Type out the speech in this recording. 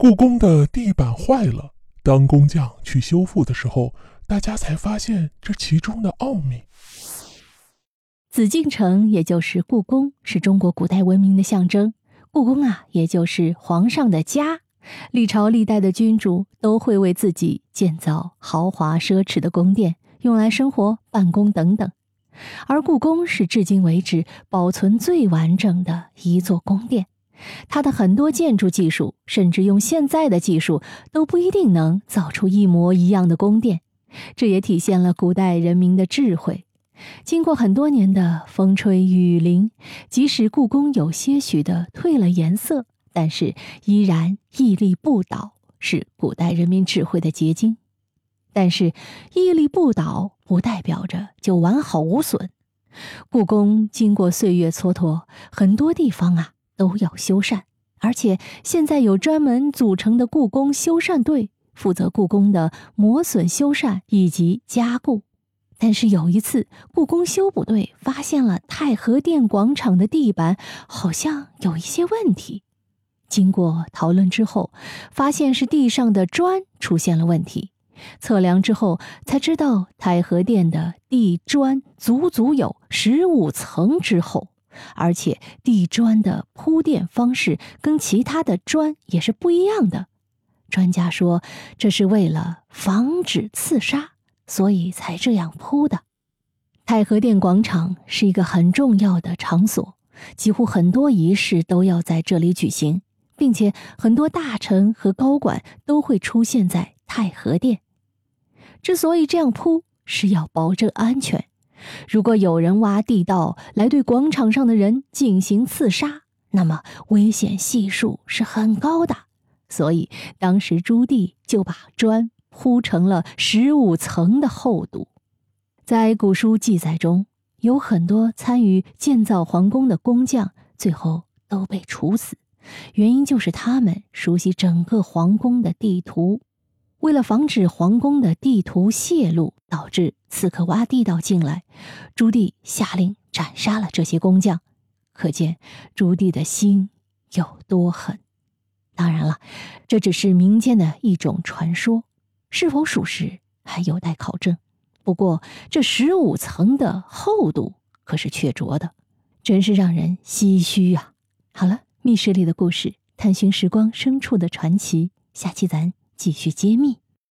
故宫的地板坏了，当工匠去修复的时候，大家才发现这其中的奥秘。紫禁城，也就是故宫，是中国古代文明的象征。故宫啊，也就是皇上的家。历朝历代的君主都会为自己建造豪华奢侈的宫殿，用来生活、办公等等。而故宫是至今为止保存最完整的一座宫殿。它的很多建筑技术，甚至用现在的技术都不一定能造出一模一样的宫殿。这也体现了古代人民的智慧。经过很多年的风吹雨淋，即使故宫有些许的褪了颜色，但是依然屹立不倒，是古代人民智慧的结晶。但是屹立不倒不代表着就完好无损。故宫经过岁月蹉跎，很多地方啊都要修缮，而且现在有专门组成的故宫修缮队，负责故宫的磨损修缮以及加固。但是有一次，故宫修补队发现了太和殿广场的地板好像有一些问题。经过讨论之后，发现是地上的砖出现了问题。测量之后才知道，太和殿的地砖足足有十五层之厚，而且地砖的铺垫方式跟其他的砖也是不一样的。专家说，这是为了防止刺杀。所以才这样铺的。太和殿广场是一个很重要的场所，几乎很多仪式都要在这里举行，并且很多大臣和高管都会出现在太和殿。之所以这样铺，是要保证安全。如果有人挖地道来对广场上的人进行刺杀，那么危险系数是很高的。所以当时朱棣就把砖。铺成了十五层的厚度，在古书记载中有很多参与建造皇宫的工匠，最后都被处死，原因就是他们熟悉整个皇宫的地图。为了防止皇宫的地图泄露，导致刺客挖地道进来，朱棣下令斩杀了这些工匠。可见朱棣的心有多狠。当然了，这只是民间的一种传说。是否属实还有待考证，不过这十五层的厚度可是确凿的，真是让人唏嘘啊！好了，密室里的故事，探寻时光深处的传奇，下期咱继续揭秘。